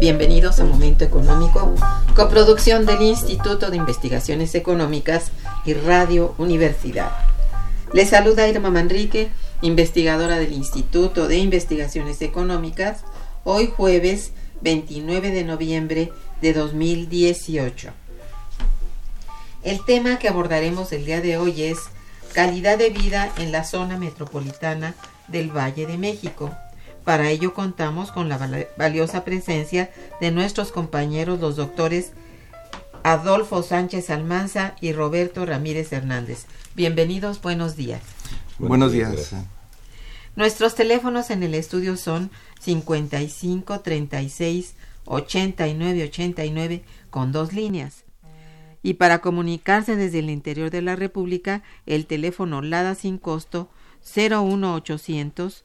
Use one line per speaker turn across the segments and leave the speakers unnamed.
Bienvenidos a Momento Económico, coproducción del Instituto de Investigaciones Económicas y Radio Universidad. Les saluda Irma Manrique, investigadora del Instituto de Investigaciones Económicas, hoy jueves 29 de noviembre de 2018. El tema que abordaremos el día de hoy es calidad de vida en la zona metropolitana del Valle de México para ello contamos con la valiosa presencia de nuestros compañeros los doctores Adolfo Sánchez Almanza y Roberto Ramírez Hernández. Bienvenidos, buenos días.
Buenos días.
Nuestros teléfonos en el estudio son 55 36 89 89 con dos líneas. Y para comunicarse desde el interior de la República, el teléfono LADA sin costo 01800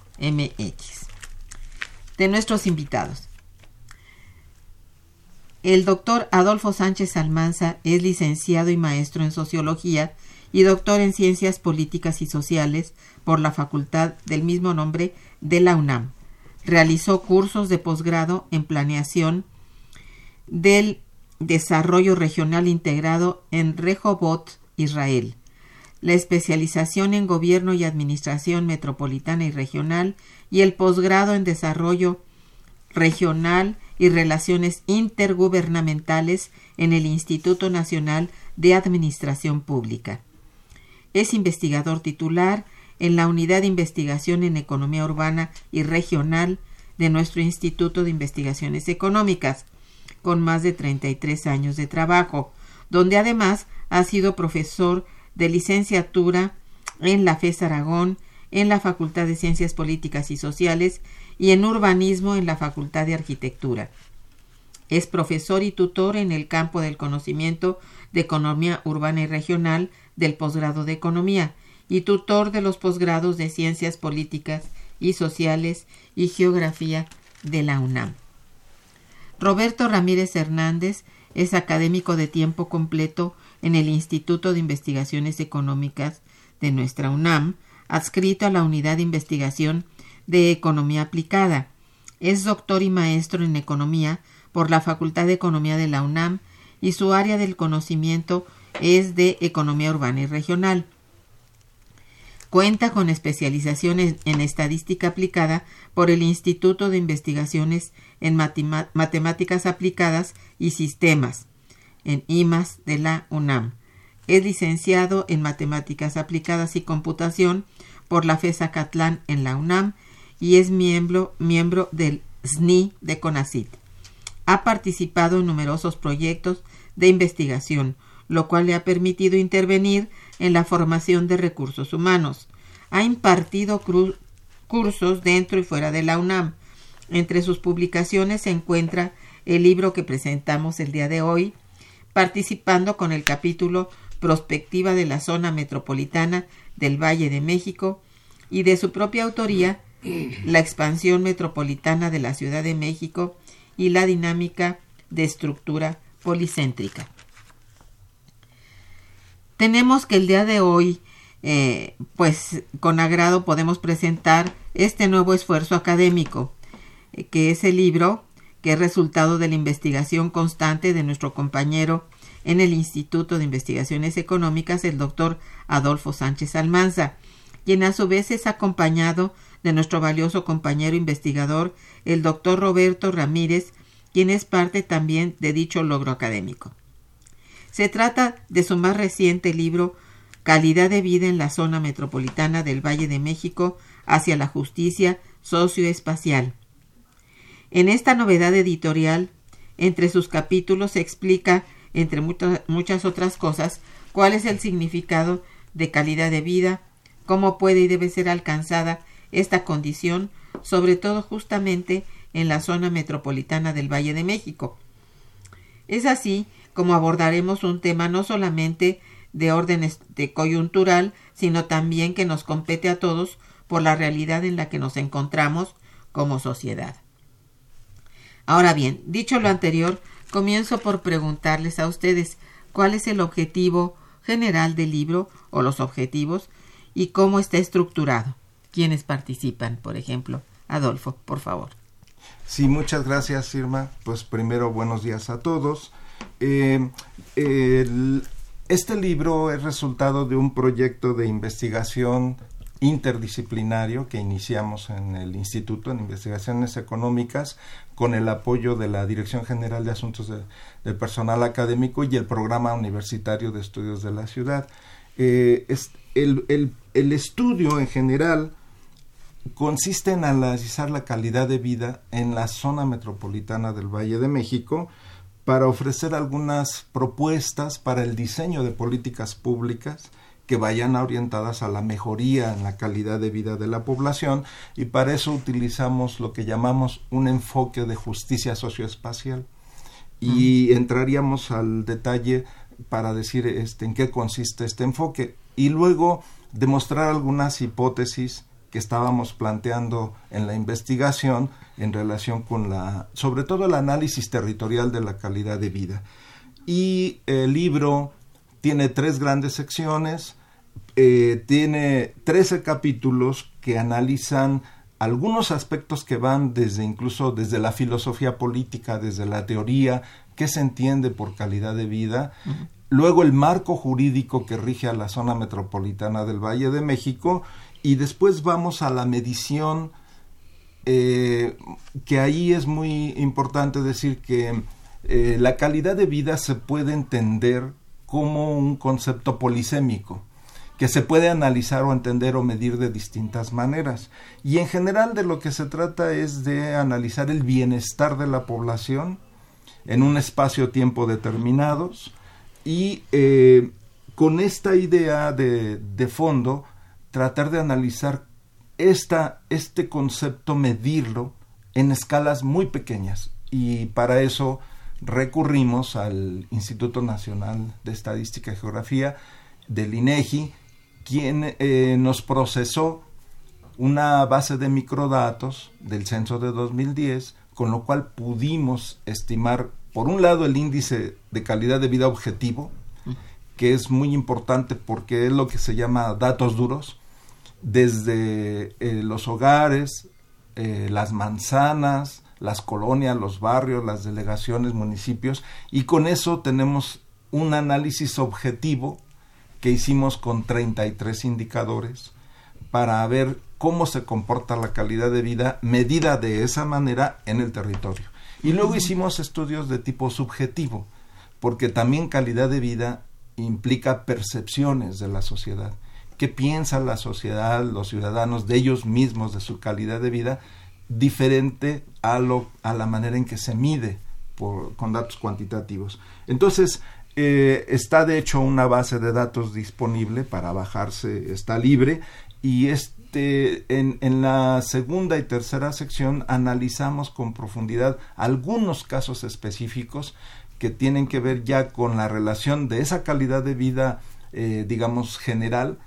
MX. De nuestros invitados. El doctor Adolfo Sánchez Almanza es licenciado y maestro en Sociología y doctor en Ciencias Políticas y Sociales por la Facultad del mismo nombre de la UNAM. Realizó cursos de posgrado en Planeación del Desarrollo Regional Integrado en Rehoboth, Israel la especialización en Gobierno y Administración Metropolitana y Regional y el posgrado en Desarrollo Regional y Relaciones Intergubernamentales en el Instituto Nacional de Administración Pública. Es investigador titular en la Unidad de Investigación en Economía Urbana y Regional de nuestro Instituto de Investigaciones Económicas, con más de 33 años de trabajo, donde además ha sido profesor de licenciatura en la FES Aragón, en la Facultad de Ciencias Políticas y Sociales y en Urbanismo en la Facultad de Arquitectura. Es profesor y tutor en el campo del conocimiento de Economía Urbana y Regional del posgrado de Economía y tutor de los posgrados de Ciencias Políticas y Sociales y Geografía de la UNAM. Roberto Ramírez Hernández es académico de tiempo completo en el Instituto de Investigaciones Económicas de nuestra UNAM, adscrito a la Unidad de Investigación de Economía Aplicada. Es doctor y maestro en Economía por la Facultad de Economía de la UNAM y su área del conocimiento es de economía urbana y regional. Cuenta con especializaciones en estadística aplicada por el Instituto de Investigaciones en Matemáticas Aplicadas y Sistemas, en IMAS de la UNAM. Es licenciado en Matemáticas Aplicadas y Computación por la FESA Catlán en la UNAM y es miembro, miembro del SNI de CONACIT. Ha participado en numerosos proyectos de investigación, lo cual le ha permitido intervenir en la formación de recursos humanos. Ha impartido cursos dentro y fuera de la UNAM. Entre sus publicaciones se encuentra el libro que presentamos el día de hoy, participando con el capítulo Prospectiva de la Zona Metropolitana del Valle de México y de su propia autoría, La expansión metropolitana de la Ciudad de México y la dinámica de estructura policéntrica. Tenemos que el día de hoy, eh, pues con agrado podemos presentar este nuevo esfuerzo académico, eh, que es el libro que es resultado de la investigación constante de nuestro compañero en el Instituto de Investigaciones Económicas, el doctor Adolfo Sánchez Almanza, quien a su vez es acompañado de nuestro valioso compañero investigador, el doctor Roberto Ramírez, quien es parte también de dicho logro académico. Se trata de su más reciente libro Calidad de vida en la zona metropolitana del Valle de México hacia la justicia socioespacial. En esta novedad editorial, entre sus capítulos se explica, entre muchas otras cosas, cuál es el significado de calidad de vida, cómo puede y debe ser alcanzada esta condición, sobre todo justamente en la zona metropolitana del Valle de México. Es así como abordaremos un tema no solamente de orden de coyuntural, sino también que nos compete a todos por la realidad en la que nos encontramos como sociedad. Ahora bien, dicho lo anterior, comienzo por preguntarles a ustedes cuál es el objetivo general del libro o los objetivos y cómo está estructurado. ¿Quiénes participan, por ejemplo? Adolfo, por favor.
Sí, muchas gracias, Irma. Pues primero, buenos días a todos. Eh, este libro es resultado de un proyecto de investigación interdisciplinario que iniciamos en el Instituto de Investigaciones Económicas con el apoyo de la Dirección General de Asuntos del Personal Académico y el Programa Universitario de Estudios de la Ciudad. Eh, el, el estudio en general consiste en analizar la calidad de vida en la zona metropolitana del Valle de México, para ofrecer algunas propuestas para el diseño de políticas públicas que vayan orientadas a la mejoría en la calidad de vida de la población y para eso utilizamos lo que llamamos un enfoque de justicia socioespacial y entraríamos al detalle para decir este, en qué consiste este enfoque y luego demostrar algunas hipótesis que estábamos planteando en la investigación en relación con la, sobre todo el análisis territorial de la calidad de vida. Y el libro tiene tres grandes secciones, eh, tiene 13 capítulos que analizan algunos aspectos que van desde incluso desde la filosofía política, desde la teoría, qué se entiende por calidad de vida, luego el marco jurídico que rige a la zona metropolitana del Valle de México y después vamos a la medición, eh, que ahí es muy importante decir que eh, la calidad de vida se puede entender como un concepto polisémico que se puede analizar o entender o medir de distintas maneras. Y en general de lo que se trata es de analizar el bienestar de la población en un espacio-tiempo determinados y eh, con esta idea de, de fondo tratar de analizar esta, este concepto, medirlo en escalas muy pequeñas. Y para eso recurrimos al Instituto Nacional de Estadística y Geografía del INEGI, quien eh, nos procesó una base de microdatos del censo de 2010, con lo cual pudimos estimar, por un lado, el índice de calidad de vida objetivo, que es muy importante porque es lo que se llama datos duros, desde eh, los hogares, eh, las manzanas, las colonias, los barrios, las delegaciones, municipios, y con eso tenemos un análisis objetivo que hicimos con 33 indicadores para ver cómo se comporta la calidad de vida medida de esa manera en el territorio. Y luego hicimos estudios de tipo subjetivo, porque también calidad de vida implica percepciones de la sociedad. ¿Qué piensa la sociedad, los ciudadanos de ellos mismos, de su calidad de vida, diferente a, lo, a la manera en que se mide por, con datos cuantitativos? Entonces, eh, está de hecho una base de datos disponible para bajarse, está libre y este, en, en, la segunda y tercera sección analizamos con profundidad algunos casos específicos que tienen que ver ya con la relación de esa calidad de vida, eh, digamos, general,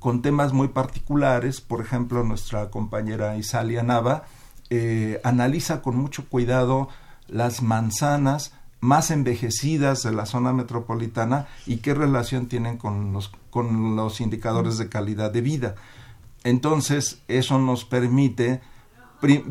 con temas muy particulares. Por ejemplo, nuestra compañera Isalia Nava eh, analiza con mucho cuidado las manzanas más envejecidas de la zona metropolitana y qué relación tienen con los, con los indicadores de calidad de vida. Entonces, eso nos permite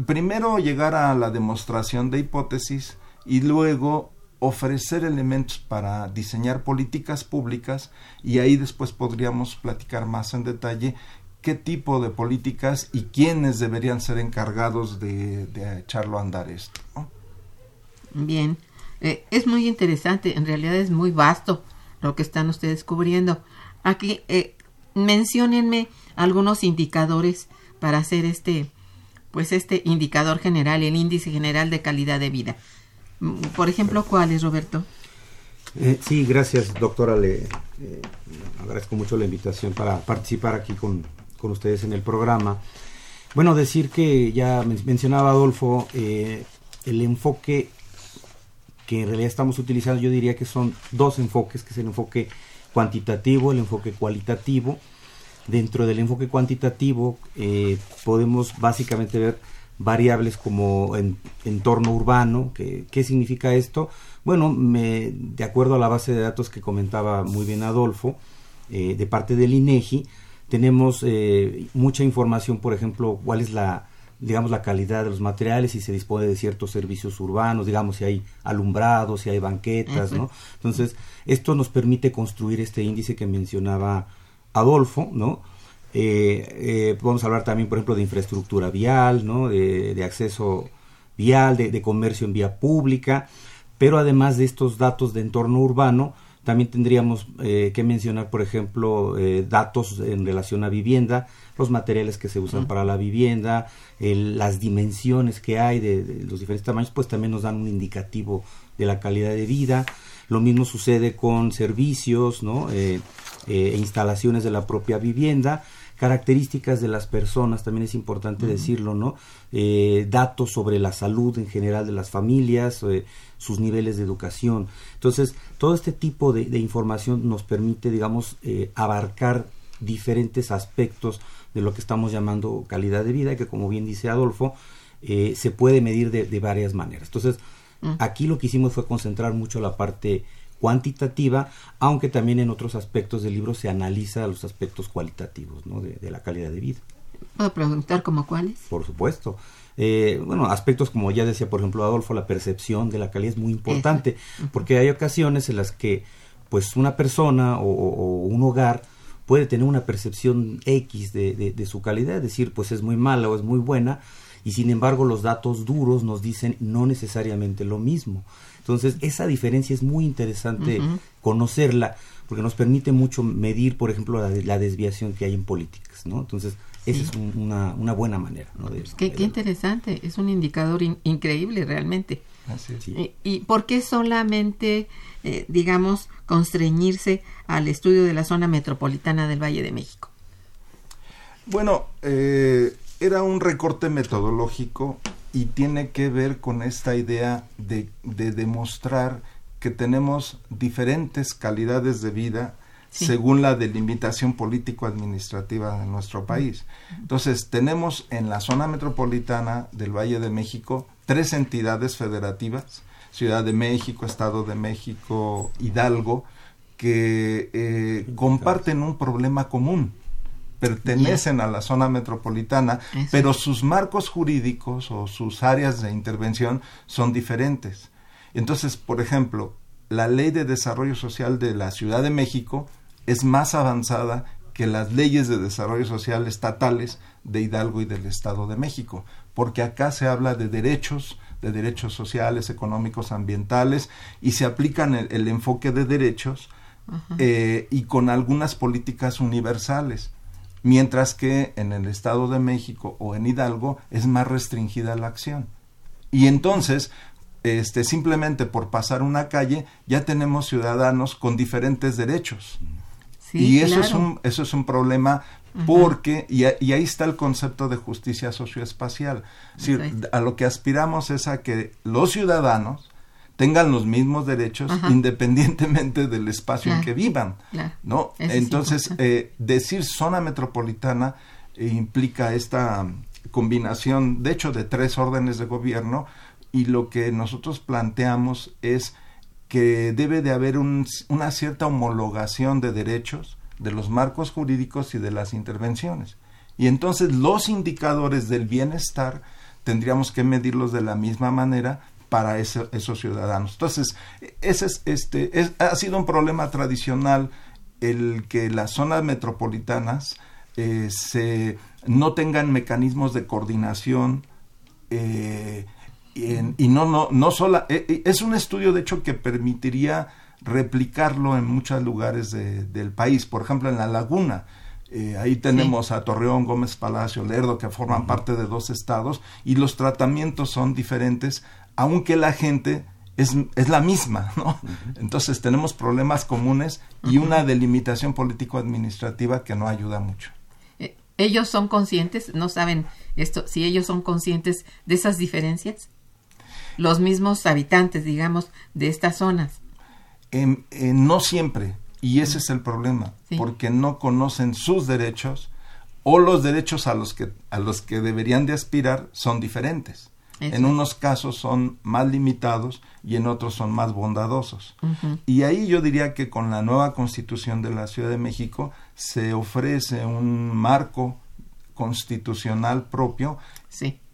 primero llegar a la demostración de hipótesis y luego ofrecer elementos para diseñar políticas públicas y ahí después podríamos platicar más en detalle qué tipo de políticas y quiénes deberían ser encargados de, echarlo a andar esto.
Bien, eh, es muy interesante, en realidad es muy vasto lo que están ustedes cubriendo. Aquí, eh, menciónenme algunos indicadores para hacer este, pues este indicador general, el índice general de calidad de vida. Por ejemplo, ¿cuáles, Roberto?
Eh, sí, gracias, doctora. Le eh, agradezco mucho la invitación para participar aquí con, ustedes en el programa. Bueno, decir que ya mencionaba Adolfo, eh, el enfoque que en realidad estamos utilizando, yo diría que son dos enfoques, que es el enfoque cuantitativo, el enfoque cualitativo. Dentro del enfoque cuantitativo podemos básicamente ver variables como en, entorno urbano. Que, ¿Qué significa esto? Bueno, me, de acuerdo a la base de datos que comentaba muy bien Adolfo, eh, de parte del INEGI, tenemos eh, mucha información, por ejemplo, cuál es la digamos la calidad de los materiales si se dispone de ciertos servicios urbanos digamos si hay alumbrado si hay banquetas no entonces esto nos permite construir este índice que mencionaba Adolfo no eh, eh, podemos hablar también, por ejemplo, de infraestructura vial, ¿no? de, acceso vial, de, comercio en vía pública, pero además de estos datos de entorno urbano, también tendríamos eh, que mencionar, por ejemplo, eh, datos en relación a vivienda, los materiales que se usan para la vivienda, las dimensiones que hay de, los diferentes tamaños, pues también nos dan un indicativo de la calidad de vida. Lo mismo sucede con servicios, ¿no? e instalaciones de la propia vivienda características de las personas, también es importante decirlo, ¿no? Eh, datos sobre la salud en general de las familias, eh, sus niveles de educación. Entonces, todo este tipo de, información nos permite, digamos, eh, abarcar diferentes aspectos de lo que estamos llamando calidad de vida, que como bien dice Adolfo, se puede medir de, de varias maneras. Entonces, aquí lo que hicimos fue concentrar mucho la parte cuantitativa, aunque también en otros aspectos del libro se analiza los aspectos cualitativos ¿no? de, la calidad de vida.
¿Puedo preguntar como cuáles?
Por supuesto. Eh, bueno, aspectos como ya decía, por ejemplo, Adolfo, la percepción de la calidad es muy importante, porque hay ocasiones en las que pues una persona o, un hogar puede tener una percepción X de, de, su calidad, es decir, pues es muy mala o es muy buena, y sin embargo los datos duros nos dicen no necesariamente lo mismo. Entonces, esa diferencia es muy interesante conocerla, porque nos permite mucho medir, por ejemplo, la, desviación que hay en políticas, ¿no? Entonces, esa es una, una, buena manera, ¿no? De,
qué, qué, interesante, es un indicador increíble realmente. ¿Y, por qué solamente, eh, digamos, constreñirse al estudio de la zona metropolitana del Valle de México?
Bueno, eh, era un recorte metodológico y tiene que ver con esta idea de, demostrar que tenemos diferentes calidades de vida según la delimitación político-administrativa de nuestro país. Entonces, tenemos en la zona metropolitana del Valle de México tres entidades federativas, Ciudad de México, Estado de México, Hidalgo, que eh, comparten un problema común, pertenecen a la zona metropolitana, pero sus marcos jurídicos o sus áreas de intervención son diferentes. Entonces, por ejemplo, la Ley de Desarrollo Social de la Ciudad de México es más avanzada que las leyes de desarrollo social estatales de Hidalgo y del Estado de México, porque acá se habla de derechos, de derechos sociales, económicos, ambientales, y se aplican el, enfoque de derechos eh, y con algunas políticas universales, mientras que en el Estado de México o en Hidalgo es más restringida la acción. Y entonces, este, simplemente por pasar una calle, ya tenemos ciudadanos con diferentes derechos. Y eso, es un, eso es un problema porque, y, ahí está el concepto de justicia socioespacial. a lo que aspiramos es a que los ciudadanos tengan los mismos derechos independientemente del espacio en que vivan, ¿no? Entonces, eh, decir zona metropolitana eh, implica esta combinación, de hecho, de tres órdenes de gobierno y lo que nosotros planteamos es que debe de haber una cierta homologación de derechos de los marcos jurídicos y de las intervenciones. Y entonces los indicadores del bienestar tendríamos que medirlos de la misma manera para esos ciudadanos. Entonces, ese es, este, ha sido un problema tradicional el que las zonas metropolitanas eh, se, no tengan mecanismos de coordinación eh, y, no, no, no sola, eh, es un estudio de hecho que permitiría replicarlo en muchos lugares del país. Por ejemplo, en La Laguna, eh, ahí tenemos a Torreón, Gómez Palacio, Lerdo, que forman parte de dos estados, y los tratamientos son diferentes, aunque la gente es, es la misma, ¿no? Entonces tenemos problemas comunes y una delimitación político-administrativa que no ayuda mucho.
Eh, ¿Ellos son conscientes? ¿No saben esto? Si ellos son conscientes de esas diferencias? Los mismos habitantes, digamos, de estas zonas.
no siempre, y ese es el problema, porque no conocen sus derechos o los derechos a los que, a los que deberían de aspirar son diferentes. En unos casos son más limitados y en otros son más bondadosos. Y ahí yo diría que con la nueva constitución de la Ciudad de México se ofrece un marco constitucional propio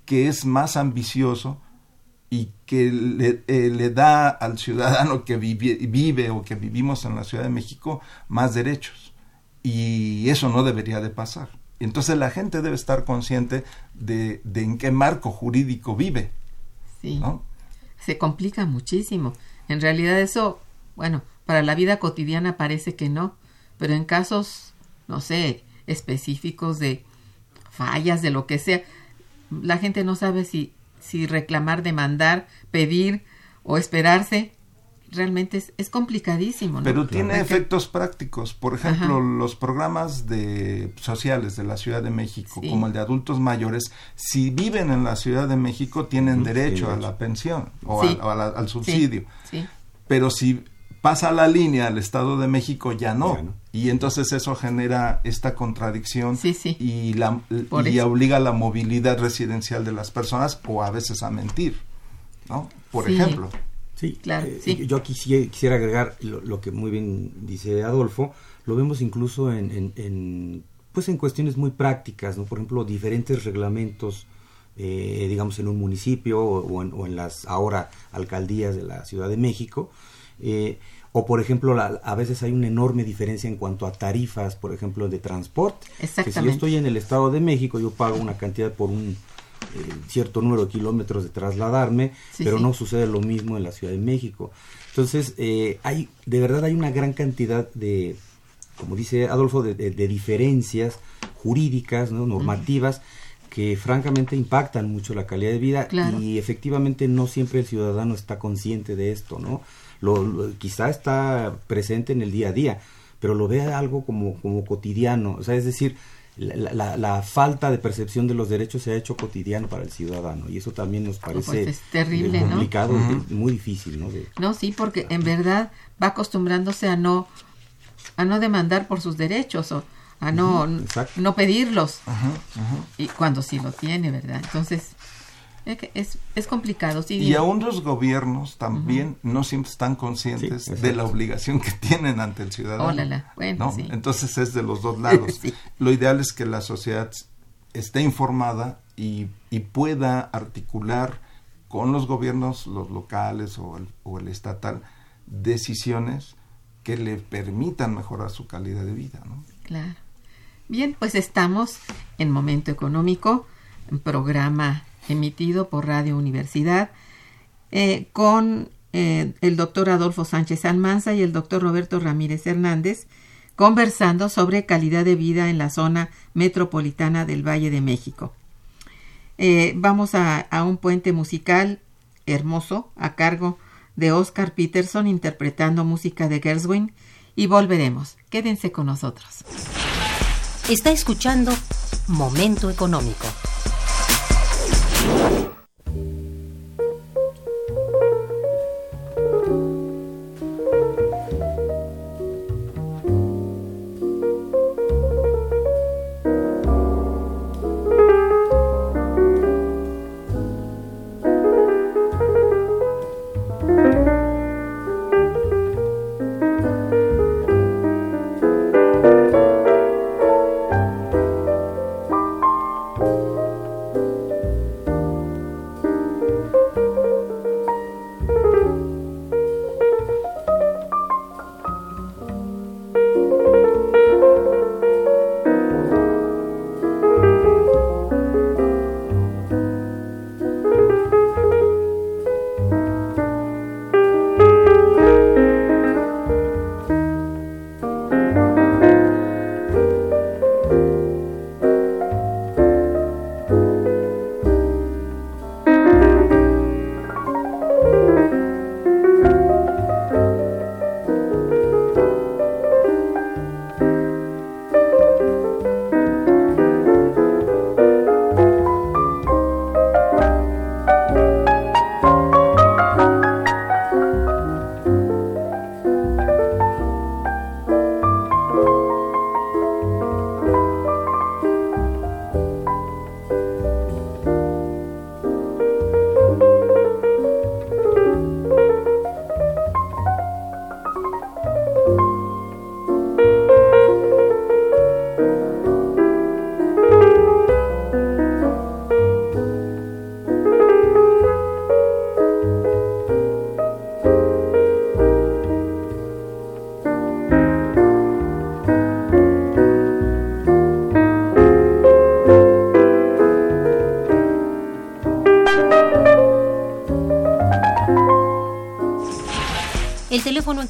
que es más ambicioso y que le, eh, le, da al ciudadano que vive, vive o que vivimos en la Ciudad de México más derechos. Y eso no debería de pasar. Entonces la gente debe estar consciente de, de en qué marco jurídico vive.
Sí. Se complica muchísimo. En realidad eso, bueno, para la vida cotidiana parece que no, pero en casos, no sé, específicos de fallas, de lo que sea, la gente no sabe si si reclamar, demandar, pedir o esperarse, realmente es, complicadísimo.
Pero tiene efectos prácticos. Por ejemplo, los programas de sociales de la Ciudad de México, como el de adultos mayores, si viven en la Ciudad de México tienen derecho a la pensión o, al subsidio. Pero si pasa la línea al Estado de México ya no. Y entonces eso genera esta contradicción y, la, y obliga a la movilidad residencial de las personas o a veces a mentir, ¿no? Por ejemplo.
Sí, claro. Eh, yo quisiera, quisiera agregar lo, que muy bien dice Adolfo, lo vemos incluso en, en, pues en cuestiones muy prácticas, ¿no? Por ejemplo, diferentes reglamentos, eh, digamos, en un municipio o, en, o, en, las ahora alcaldías de la Ciudad de México, eh, o por ejemplo, a veces hay una enorme diferencia en cuanto a tarifas, por ejemplo, de transporte. Que si yo estoy en el Estado de México, yo pago una cantidad por un eh, cierto número de kilómetros de trasladarme, pero no sucede lo mismo en la Ciudad de México. Entonces, eh, hay, de verdad hay una gran cantidad de, como dice Adolfo, de, diferencias jurídicas, normativas, que francamente impactan mucho la calidad de vida y efectivamente no siempre el ciudadano está consciente de esto, ¿no? Lo, quizá está presente en el día a día, pero lo ve algo como, como cotidiano, o sea, es decir, la, la, falta de percepción de los derechos se ha hecho cotidiano para el ciudadano y eso también nos pues parece
terrible,
complicado, muy difícil, ¿no?
no, sí, porque en verdad va acostumbrándose a no a no demandar por sus derechos o a no no pedirlos. Y cuando sí lo tiene, ¿verdad? Entonces Es, es, es complicado, sí.
Y aún los gobiernos también no siempre están conscientes de la obligación que tienen ante el ciudadano.
Bueno,
Entonces es de los dos lados. Lo ideal es que la sociedad esté informada y, y, pueda articular con los gobiernos, los locales o el, o el estatal, decisiones que le permitan mejorar su calidad de vida. ¿no?
Claro. Bien, pues estamos en Momento Económico, un programa emitido por Radio Universidad, eh, con eh, el doctor Adolfo Sánchez Almanza y el doctor Roberto Ramírez Hernández, conversando sobre calidad de vida en la zona metropolitana del Valle de México. Eh, vamos a, a, un puente musical hermoso a cargo de Oscar Peterson interpretando música de Gershwin y volveremos. Quédense con nosotros.
Está escuchando Momento Económico. you.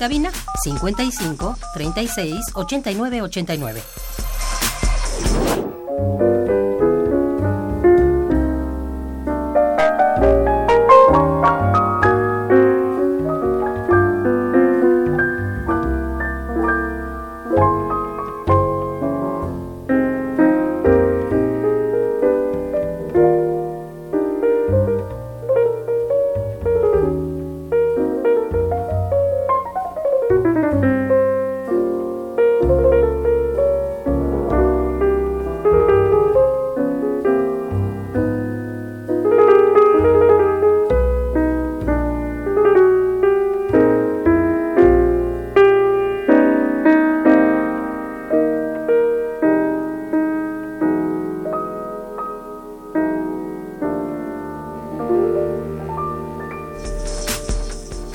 Cabina 55 36 89 89.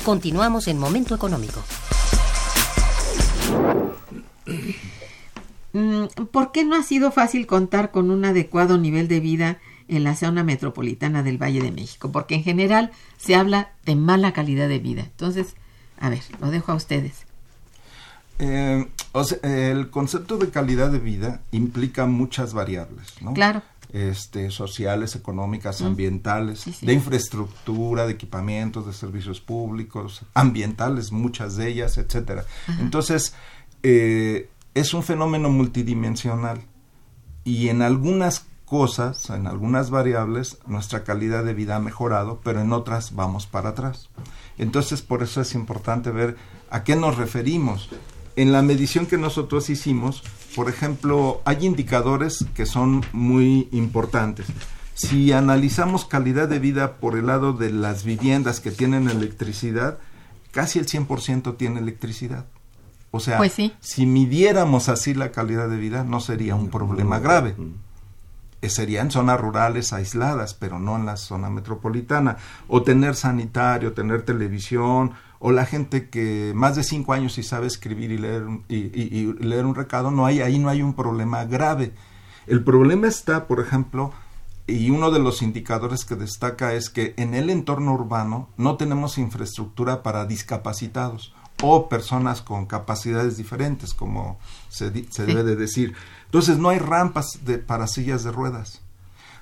Continuamos en Momento Económico.
Mm, ¿Por qué no ha sido fácil contar con un adecuado nivel de vida en la zona metropolitana del Valle de México? Porque en general se habla de mala calidad de vida. Entonces, a ver, lo dejo a ustedes.
Eh, el concepto de calidad de vida implica muchas variables, ¿no?
Claro
este, sociales, económicas, ambientales, de infraestructura, de equipamientos, de servicios públicos, ambientales, muchas de ellas, etcétera. Entonces, eh, es un fenómeno multidimensional y en algunas cosas, en algunas variables, nuestra calidad de vida ha mejorado, pero en otras vamos para atrás. Entonces, por eso es importante ver a qué nos referimos. En la medición que nosotros hicimos, por ejemplo, hay indicadores que son muy importantes. si analizamos calidad de vida por el lado de las viviendas que tienen electricidad, casi el 100% tiene electricidad. O sea,
Pues sí.
si midiéramos así la calidad de vida, no sería un problema grave. Eh, Sería en zonas rurales aisladas, pero no en la zona metropolitana. O tener sanitario, tener televisión, o la gente que más de cinco años y sabe escribir y leer, un- y, y- y leer un recado, no hay, ahí no hay un problema grave. El problema está, por ejemplo, y uno de los indicadores que destaca es que en el entorno urbano no tenemos infraestructura para discapacitados o personas con capacidades diferentes, como se, di- se
Sí.
debe de decir. Entonces no hay rampas de, para sillas de ruedas.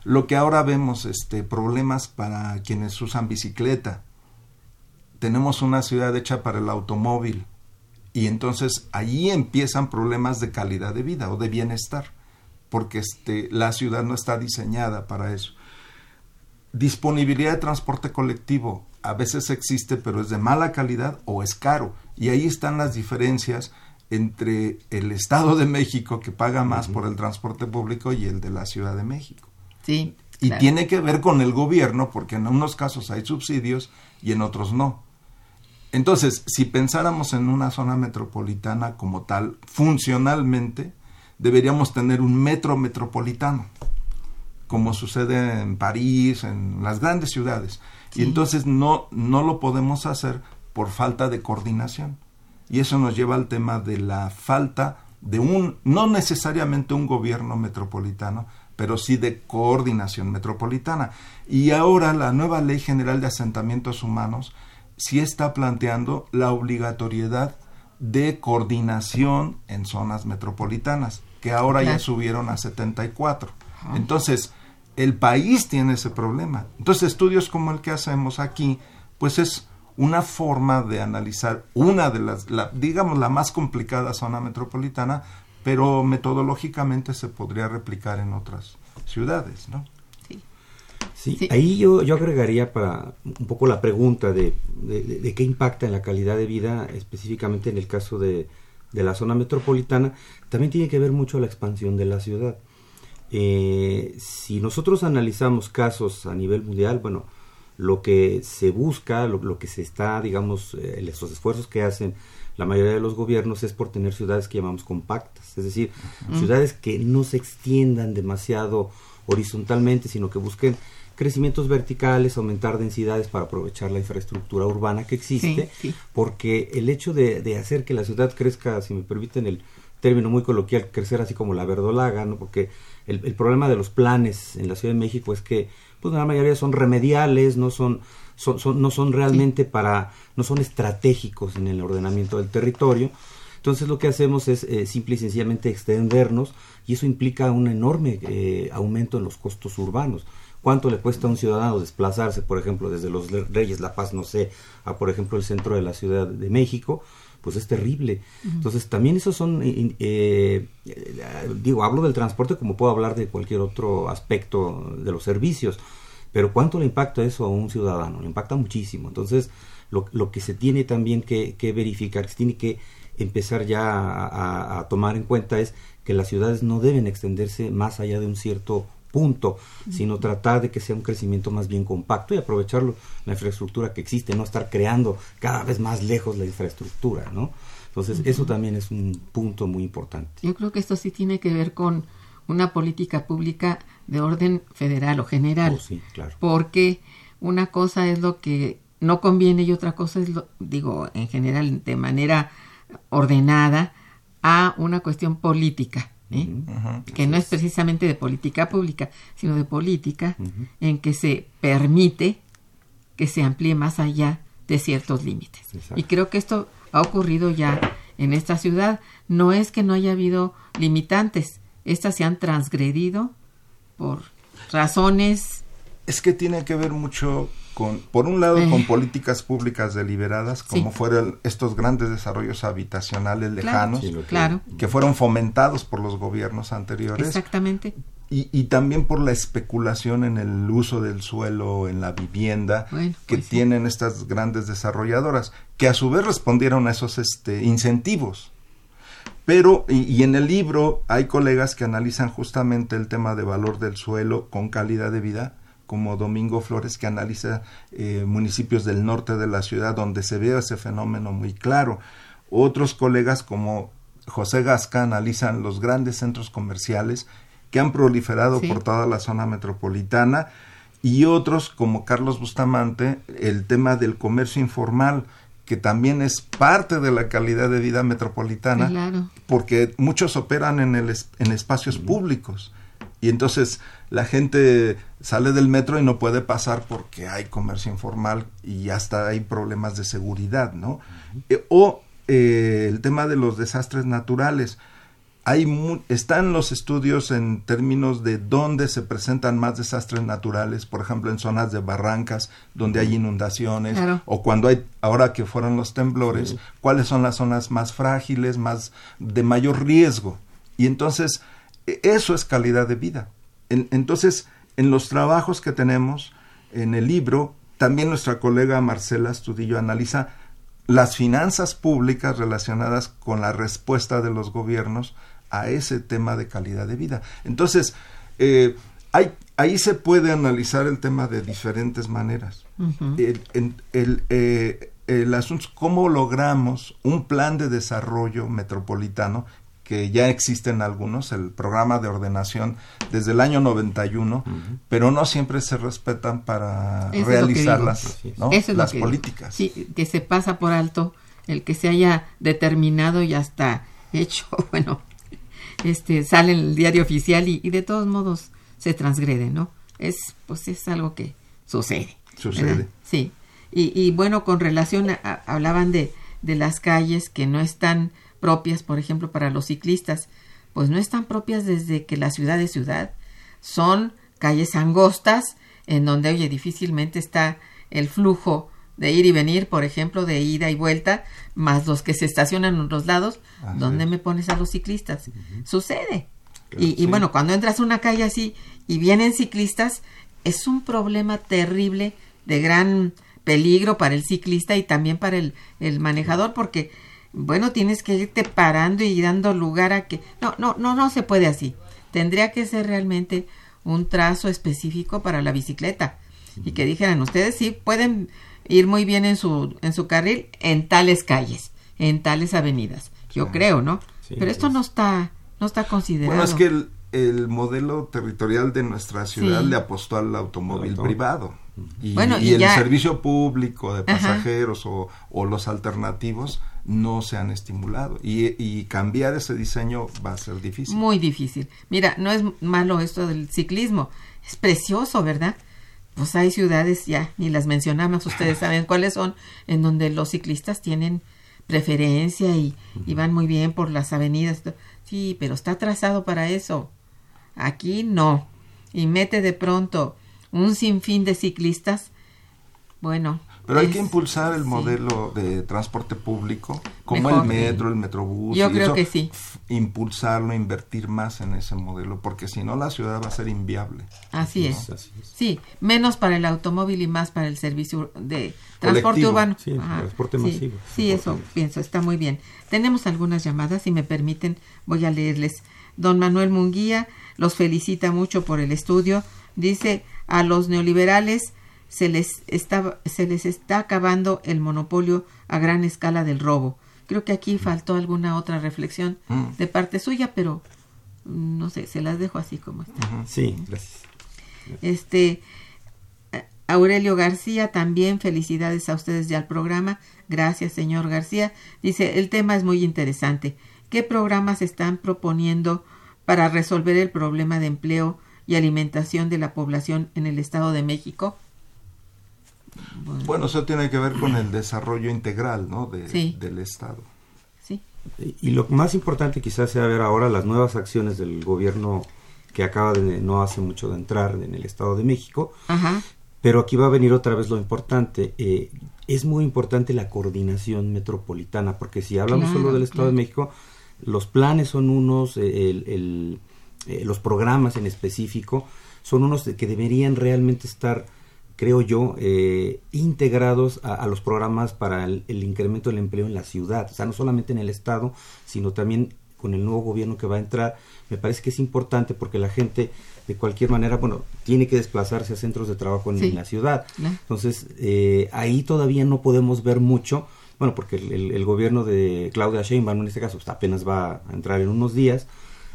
Lo que ahora vemos, este, problemas para quienes usan bicicleta. Tenemos una ciudad hecha para el automóvil y entonces allí empiezan problemas de calidad de vida o de bienestar, porque este, la ciudad no está diseñada para eso. Disponibilidad de transporte colectivo a veces existe, pero es de mala calidad o es caro. Y ahí están las diferencias entre el Estado de México, que paga más por el transporte público, y el de la Ciudad de México.
Sí.
Y
claro.
tiene que ver con el gobierno, porque en unos casos hay subsidios y en otros no. Entonces, si pensáramos en una zona metropolitana como tal, funcionalmente, deberíamos tener un metro metropolitano, como sucede en París, en las grandes ciudades.
Sí.
Y entonces no, no lo podemos hacer por falta de coordinación. Y eso nos lleva al tema de la falta de un, no necesariamente un gobierno metropolitano, pero sí de coordinación metropolitana. Y ahora la nueva Ley General de Asentamientos Humanos sí está planteando la obligatoriedad de coordinación en zonas metropolitanas, que ahora ya subieron a 74. Entonces, el país tiene ese problema. Entonces, estudios como el que hacemos aquí, pues es una forma de analizar una de las, la- digamos, la más complicada zona metropolitana, pero metodológicamente se podría replicar en otras ciudades, ¿no?
Sí,
Sí.
ahí yo, yo agregaría para un poco la pregunta de, de- de- de qué impacta en la calidad de vida, específicamente en el caso de, de la zona metropolitana, también tiene que ver mucho la expansión de la ciudad. Eh, si nosotros analizamos casos a nivel mundial, bueno, lo que se busca, lo, lo que se está, digamos, eh, los esfuerzos que hacen la mayoría de los gobiernos es por tener ciudades que llamamos compactas, es decir, ciudades que no se extiendan demasiado horizontalmente, sino que busquen crecimientos verticales, aumentar densidades para aprovechar la infraestructura urbana que existe,
Sí, sí.
porque el hecho de, de hacer que la ciudad crezca, si me permiten el término muy coloquial, crecer así como la verdolaga, ¿no? porque el, el problema de los planes en la Ciudad de México es que pues la mayoría son remediales, no son, son, son- no son realmente para, no son estratégicos en el ordenamiento del territorio. Entonces lo que hacemos es eh, simple y sencillamente extendernos y eso implica un enorme eh, aumento en los costos urbanos. ¿Cuánto le cuesta a un ciudadano desplazarse, por ejemplo, desde los Reyes La Paz, no sé, a por ejemplo el centro de la Ciudad de México? Pues es terrible. Entonces también esos son, eh, eh, eh, digo, hablo del transporte como puedo hablar de cualquier otro aspecto de los servicios, pero ¿cuánto le impacta eso a un ciudadano? Le impacta muchísimo. Entonces lo, lo que se tiene también que, que verificar, que se tiene que empezar ya a, a- a tomar en cuenta es que las ciudades no deben extenderse más allá de un cierto punto, sino tratar de que sea un crecimiento más bien compacto y aprovecharlo, la infraestructura que existe, no estar creando cada vez más lejos la infraestructura, ¿no? Entonces, eso también es un punto muy importante.
Yo creo que esto sí tiene que ver con una política pública de orden federal o general.
Oh, sí, claro.
Porque una cosa es lo que no conviene y otra cosa es, lo, digo, en general, de manera ordenada a una cuestión política. ¿Eh? que no es precisamente de política pública, sino de política en que se permite que se amplíe más allá de ciertos límites.
Exacto.
Y creo que esto ha ocurrido ya en esta ciudad. No es que no haya habido limitantes, estas se han transgredido por razones
Es que tiene que ver mucho con, por un lado,
Eh.
con políticas públicas deliberadas, como
Sí.
fueron estos grandes desarrollos habitacionales
Claro.
lejanos,
Sí, que-
Claro,
que fueron fomentados por los gobiernos anteriores,
exactamente.
y, y también por la especulación en el uso del suelo, en la vivienda,
Bueno,
que
pues sí.
tienen estas grandes desarrolladoras, que a su vez respondieron a esos este, incentivos. Pero, y, en el libro hay colegas que analizan justamente el tema de valor del suelo con calidad de vida, como Domingo Flores, que analiza eh, municipios del norte de la ciudad donde se ve ese fenómeno muy claro. Otros colegas como José Gasca analizan los grandes centros comerciales que han proliferado por toda la zona metropolitana y otros como Carlos Bustamante el tema del comercio informal que también es parte de la calidad de vida metropolitana porque muchos operan en, el, en espacios públicos. Y entonces la gente sale del metro y no puede pasar porque hay comercio informal y hasta hay problemas de seguridad, ¿no? Eh, o eh, el tema de los desastres naturales. Hay están los estudios en términos de dónde se presentan más desastres naturales, por ejemplo en zonas de barrancas donde hay inundaciones o cuando hay ahora que fueron los temblores, cuáles son las zonas más frágiles, más de mayor riesgo. Y entonces e, eso es calidad de vida. Entonces, en los trabajos que tenemos en el libro, también nuestra colega Marcela Estudillo analiza las finanzas públicas relacionadas con la respuesta de los gobiernos a ese tema de calidad de vida. Entonces, eh, hay, ahí se puede analizar el tema de diferentes maneras. el, eh, el asunto es cómo logramos un plan de desarrollo metropolitano que ya existen algunos, el programa de ordenación desde el año 91, pero no siempre se respetan para realizar las, las políticas.
Sí, que se pasa por alto el que se haya determinado y hasta hecho, bueno, este sale en el diario oficial y, de todos modos se transgrede, ¿no? Es, pues es algo que sucede.
Sucede.
Sí. Y, y bueno, con relación a, hablaban de, de las calles que no están propias, por ejemplo, para los ciclistas, pues no están propias desde que la ciudad es ciudad. Son calles angostas en donde, oye, difícilmente está el flujo de ir y venir, por ejemplo, de ida y vuelta, más los que se estacionan en los lados, ¿dónde me pones a los ciclistas? Sucede. y, bueno, cuando entras a una calle así y vienen ciclistas, es un problema terrible de gran peligro para el ciclista y también para el, el manejador, porque bueno, tienes que irte parando y dando lugar a que... No, no, no, no se puede así. Tendría que ser realmente un trazo específico para la bicicleta. Y que dijeran, ustedes sí pueden ir muy bien en su, en su carril en tales calles, en tales avenidas. Yo creo, ¿no? Pero esto no está, no está considerado.
Bueno, es que el, el modelo territorial de nuestra ciudad le apostó al automóvil privado. Y, bueno, y, el servicio público de pasajeros o, o, los alternativos no se han estimulado y, cambiar ese diseño va a ser difícil.
Muy difícil. Mira, no es malo esto del ciclismo, es precioso, ¿verdad? Pues hay ciudades, ya ni las mencionamos, ustedes saben cuáles son, en donde los ciclistas tienen preferencia y, y van muy bien por las avenidas. Sí, pero está trazado para eso. Aquí no. Y mete de pronto un sinfín de ciclistas. Bueno,
pero hay que impulsar el modelo de transporte público, como el metro, el metrobús.
Yo creo que sí.
Impulsarlo, invertir más en ese modelo, porque si no la ciudad va a ser inviable.
Así, es. Sí, menos para el automóvil y más para el servicio de transporte urbano.
Sí, transporte masivo.
Sí, eso pienso, está muy bien. Tenemos algunas llamadas, si me permiten, voy a leerles. Don Manuel Munguía los felicita mucho por el estudio. Dice, a los neoliberales se les está, se les está acabando el monopolio a gran escala del robo. Creo que aquí faltó alguna otra reflexión mm. de parte suya, pero mm, no sé, se las dejo así como está.
Sí, gracias.
Este Aurelio García, también felicidades a ustedes ya al programa. Gracias, señor García. Dice, el tema es muy interesante. ¿Qué programas están proponiendo para resolver el problema de empleo y alimentación de la población en el Estado de México?
Bueno, eso tiene que ver con el desarrollo integral ¿no? del Estado.
Sí.
Y lo más importante quizás sea ver ahora las nuevas acciones del gobierno que acaba de no hace mucho de entrar en el Estado de México. Pero aquí va a venir otra vez lo importante. Eh, es muy importante la coordinación metropolitana, porque si hablamos solo del Estado de México, los planes son unos, eh, el, eh, los programas en específico son unos que deberían realmente estar creo yo, eh, integrados a, los programas para el, incremento del empleo en la ciudad, o sea, no solamente en el Estado, sino también con el nuevo gobierno que va a entrar, me parece que es importante porque la gente de cualquier manera, bueno, tiene que desplazarse a centros de trabajo en, la ciudad. Entonces, eh, ahí todavía no podemos ver mucho, bueno, porque el, gobierno de Claudia Sheinbaum en este caso pues, apenas va a entrar en unos días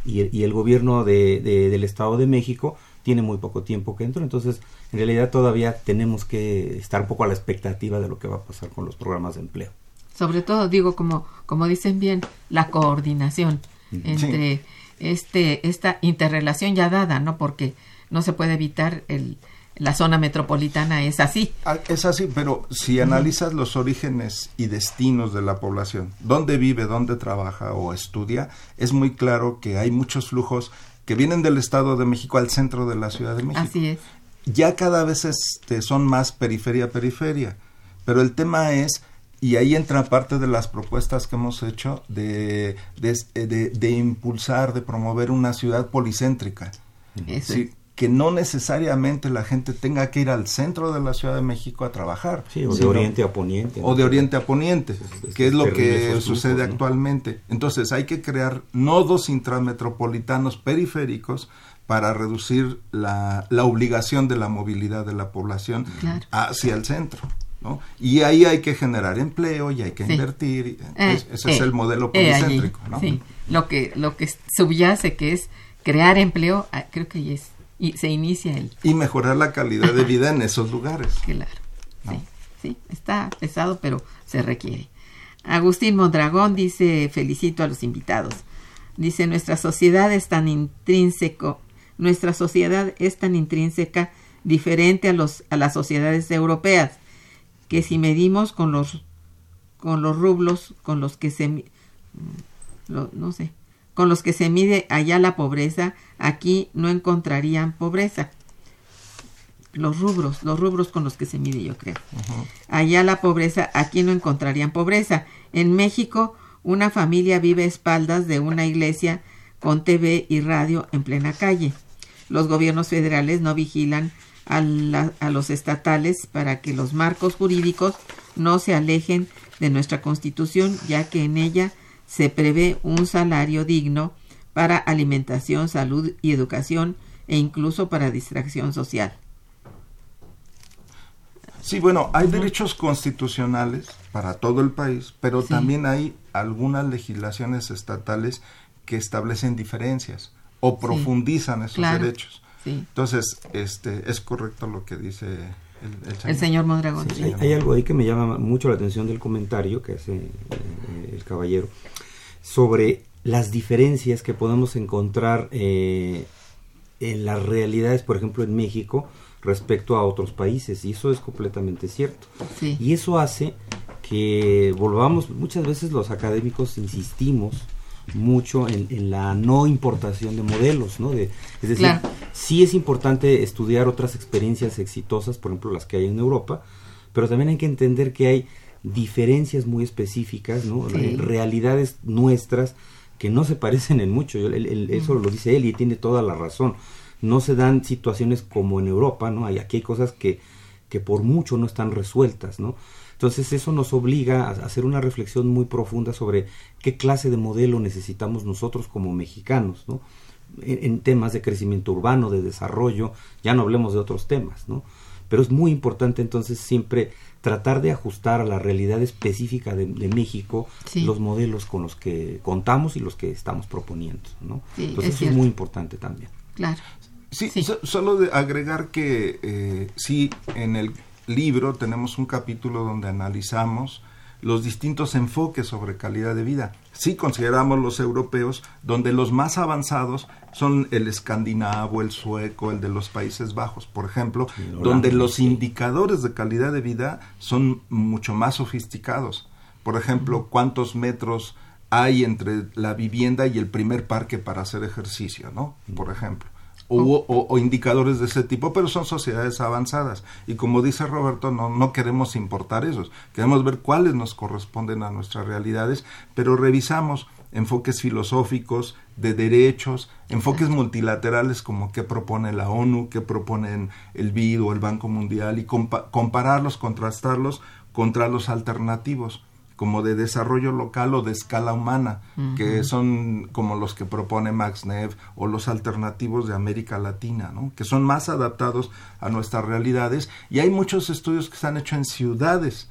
y, el gobierno de, del Estado de México tiene muy poco tiempo que entró, entonces en realidad todavía tenemos que estar un poco a la expectativa de lo que va a pasar con los programas de empleo.
Sobre todo, digo, como, como dicen bien, la coordinación entre este, esta interrelación ya dada, ¿no? Porque no se puede evitar el, la zona metropolitana es así.
Ah, es así, pero si analizas los orígenes y destinos de la población, dónde vive, dónde trabaja o estudia, es muy claro que hay muchos flujos que vienen del Estado de México al centro de la Ciudad de México.
Así es.
Ya cada vez este, son más periferia periferia, pero el tema es y ahí entra parte de las propuestas que hemos hecho de, de, impulsar, de promover una ciudad policéntrica. Sí, que no necesariamente la gente tenga que ir al centro de la Ciudad de México a trabajar.
Sí, o de oriente a poniente.
O de oriente a poniente, que es, lo que sucede actualmente. Entonces hay que crear nodos intrametropolitanos periféricos para reducir la, la obligación de la movilidad de la población hacia el centro. Y ahí hay que generar empleo y hay que invertir. Eh, ese es el modelo policéntrico,
Lo que, lo que subyace que es crear empleo, ah, creo que es, y se inicia el...
Y mejorar la calidad de vida en esos lugares.
Claro, sí, sí, está pesado, pero se requiere. Agustín Mondragón dice, felicito a los invitados. Dice, nuestra sociedad es tan intrínseco, nuestra sociedad es tan intrínseca, diferente a, los, a las sociedades europeas que si medimos con los con los rublos con los que se no sé con los que se mide allá la pobreza aquí no encontrarían pobreza. Los rubros los rubros con los que se mide yo creo. Allá la pobreza aquí no encontrarían pobreza. En México una familia vive a espaldas de una iglesia con TV y radio en plena calle. Los gobiernos federales no vigilan a, los estatales para que los marcos jurídicos no se alejen de nuestra Constitución, ya que en ella se prevé un salario digno para alimentación, salud y educación e incluso para distracción social.
Sí, bueno, hay derechos constitucionales para todo el país, pero también hay algunas legislaciones estatales que establecen diferencias o profundizan esos derechos. Entonces, este, es correcto lo que dice el,
señor, Mondragón.
hay, algo ahí que me llama mucho la atención del comentario que hace eh, el caballero sobre las diferencias que podemos encontrar eh, en las realidades, por ejemplo, en México respecto a otros países y eso es completamente cierto. Y eso hace que volvamos, muchas veces los académicos insistimos mucho en, la no importación de modelos, ¿no? De, es decir, sí es importante estudiar otras experiencias exitosas, por ejemplo las que hay en Europa, pero también hay que entender que hay diferencias muy específicas, ¿no? Realidades nuestras que no se parecen en mucho. eso lo dice él y tiene toda la razón. No se dan situaciones como en Europa, ¿no? Hay, aquí hay cosas que, que por mucho no están resueltas, ¿no? Entonces eso nos obliga a hacer una reflexión muy profunda sobre qué clase de modelo necesitamos nosotros como mexicanos, ¿no? En, temas de crecimiento urbano, de desarrollo, ya no hablemos de otros temas, ¿no? Pero es muy importante entonces siempre tratar de ajustar a la realidad específica de, México los modelos con los que contamos y los que estamos proponiendo, ¿no? entonces eso es muy importante también.
Claro.
Sí, solo de agregar que eh, sí, en el libro tenemos un capítulo donde analizamos los distintos enfoques sobre calidad de vida. Sí consideramos los europeos, donde los más avanzados son el escandinavo, el sueco, el de los Países Bajos, por ejemplo, donde los indicadores de calidad de vida son mucho más sofisticados. Por ejemplo, cuántos metros hay entre la vivienda y el primer parque para hacer ejercicio, ¿no? Por ejemplo o, indicadores de ese tipo, pero son sociedades avanzadas. Y como dice Roberto, no, no queremos importar esos, queremos ver cuáles nos corresponden a nuestras realidades, pero revisamos enfoques filosóficos, de derechos, enfoques multilaterales como qué propone la ONU, qué proponen el BID o el Banco Mundial y compararlos, contrastarlos contra los alternativos como de desarrollo local o de escala humana, que son como los que propone Max Neff o los alternativos de América Latina, ¿no? que son más adaptados a nuestras realidades. Y hay muchos estudios que se han hecho en ciudades,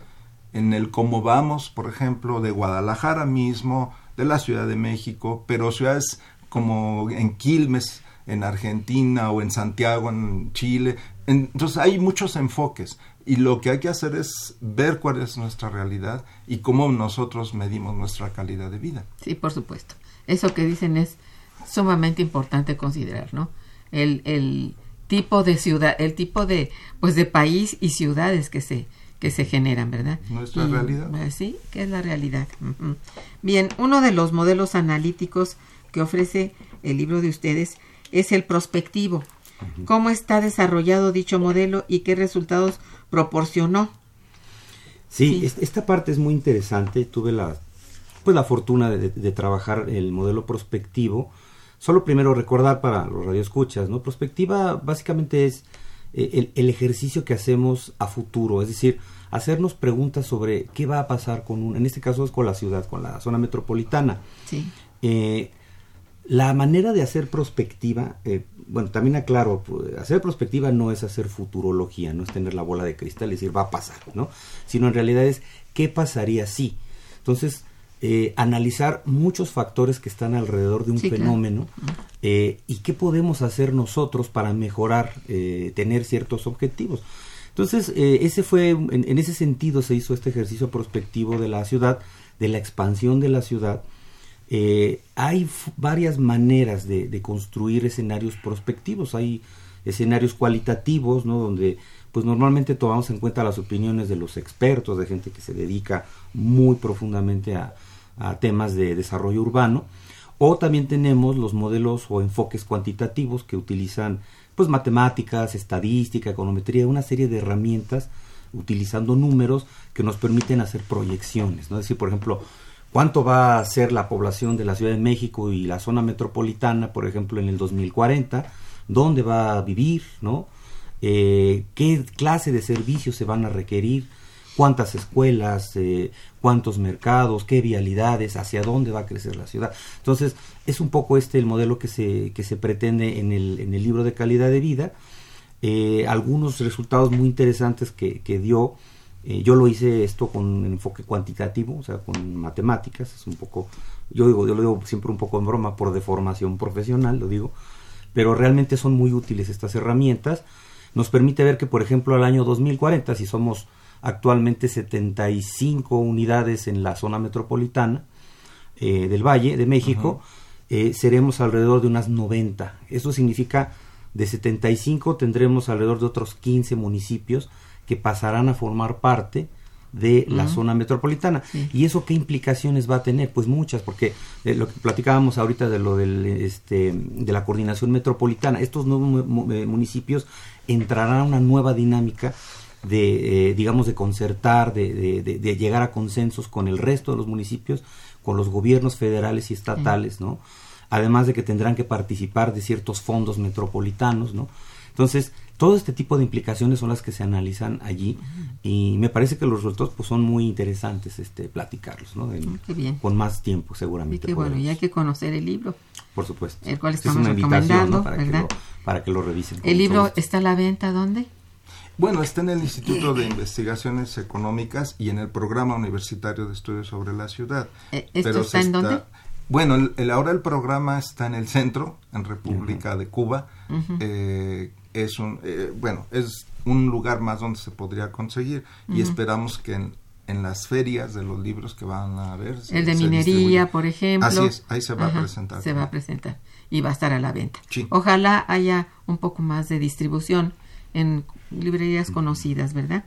en el Cómo Vamos, por ejemplo, de Guadalajara mismo, de la Ciudad de México, pero ciudades como en Quilmes, en Argentina o en Santiago, en Chile. Entonces hay muchos enfoques y lo que hay que hacer es ver cuál es nuestra realidad y cómo nosotros medimos nuestra calidad de vida.
Sí, por supuesto. Eso que dicen es sumamente importante considerar, ¿no? El, el tipo de ciudad, el tipo de, pues de país y ciudades que se, que se generan, ¿verdad?
Nuestra realidad.
Eh, sí, que es la realidad. Bien, uno de los modelos analíticos que ofrece el libro de ustedes es el prospectivo. ¿Cómo está desarrollado dicho modelo y qué resultados proporcionó?
Sí, esta parte es muy interesante. Tuve la, pues, la fortuna de, trabajar el modelo prospectivo. Solo primero recordar para los radioescuchas, ¿no? Prospectiva básicamente es eh, el, ejercicio que hacemos a futuro, es decir, hacernos preguntas sobre qué va a pasar con un, en este caso es con la ciudad, con la zona metropolitana.
Sí.
Eh, la manera de hacer prospectiva, eh, bueno, también aclaro, pues, hacer prospectiva no es hacer futurología, no es tener la bola de cristal y decir va a pasar, ¿no? Sino en realidad es qué pasaría si. Entonces, eh, analizar muchos factores que están alrededor de un fenómeno eh, y qué podemos hacer nosotros para mejorar, tener ciertos objetivos. Entonces, ese fue, en, en, ese sentido se hizo este ejercicio prospectivo de la ciudad, de la expansión de la ciudad, eh, hay varias maneras de, construir escenarios prospectivos. Hay escenarios cualitativos, ¿no? Donde pues normalmente tomamos en cuenta las opiniones de los expertos, de gente que se dedica muy profundamente a, temas de desarrollo urbano. O también tenemos los modelos o enfoques cuantitativos que utilizan pues matemáticas, estadística, econometría, una serie de herramientas utilizando números que nos permiten hacer proyecciones. Es decir, por ejemplo, cuánto va a ser la población de la Ciudad de México y la zona metropolitana, por ejemplo, en el 2040, dónde va a vivir, ¿no? Eh, qué clase de servicios se van a requerir, cuántas escuelas, eh, cuántos mercados, qué vialidades, hacia dónde va a crecer la ciudad. Entonces, es un poco este el modelo que se, que se pretende en el, en el libro de calidad de vida. Eh, algunos resultados muy interesantes que, que dio eh, yo lo hice esto con un enfoque cuantitativo, o sea, con matemáticas, es un poco, yo digo, yo lo digo siempre un poco en broma por deformación profesional, lo digo, pero realmente son muy útiles estas herramientas. Nos permite ver que, por ejemplo, al año 2040, si somos actualmente 75 unidades en la zona metropolitana eh, del Valle de México, eh, seremos alrededor de unas 90. Eso significa de 75 tendremos alrededor de otros 15 municipios que pasarán a formar parte de la zona metropolitana. ¿Y eso qué implicaciones va a tener? Pues muchas, porque eh, lo que platicábamos ahorita de lo del, este, de la coordinación metropolitana, estos nuevos eh, municipios entrarán a una nueva dinámica de, eh, digamos, de concertar, de, de, llegar a consensos con el resto de los municipios, con los gobiernos federales y estatales, ¿no? Además de que tendrán que participar de ciertos fondos metropolitanos, ¿no? Entonces, todo este tipo de implicaciones son las que se analizan allí y me parece que los resultados pues son muy interesantes este platicarlos, ¿no?
bien.
Con más tiempo seguramente.
qué bueno, y hay que conocer el libro.
Por supuesto.
El cual estamos recomendando,
para
¿verdad?
Que lo, para que lo revisen.
¿El libro está a la venta dónde?
Bueno, está en el Instituto de Investigaciones Económicas y en el Programa Universitario de Estudios sobre la Ciudad.
Eh, ¿Esto está en dónde?
Bueno, el, ahora el programa está en el centro, en República de Cuba. eh, es un, eh, bueno, es un lugar más donde se podría conseguir y esperamos que en, en, las ferias de los libros que van a ver.
El de minería, por ejemplo.
Así es, ahí se va a presentar.
Se va a presentar y va a estar a la venta. Ojalá haya un poco más de distribución en librerías conocidas, ¿verdad?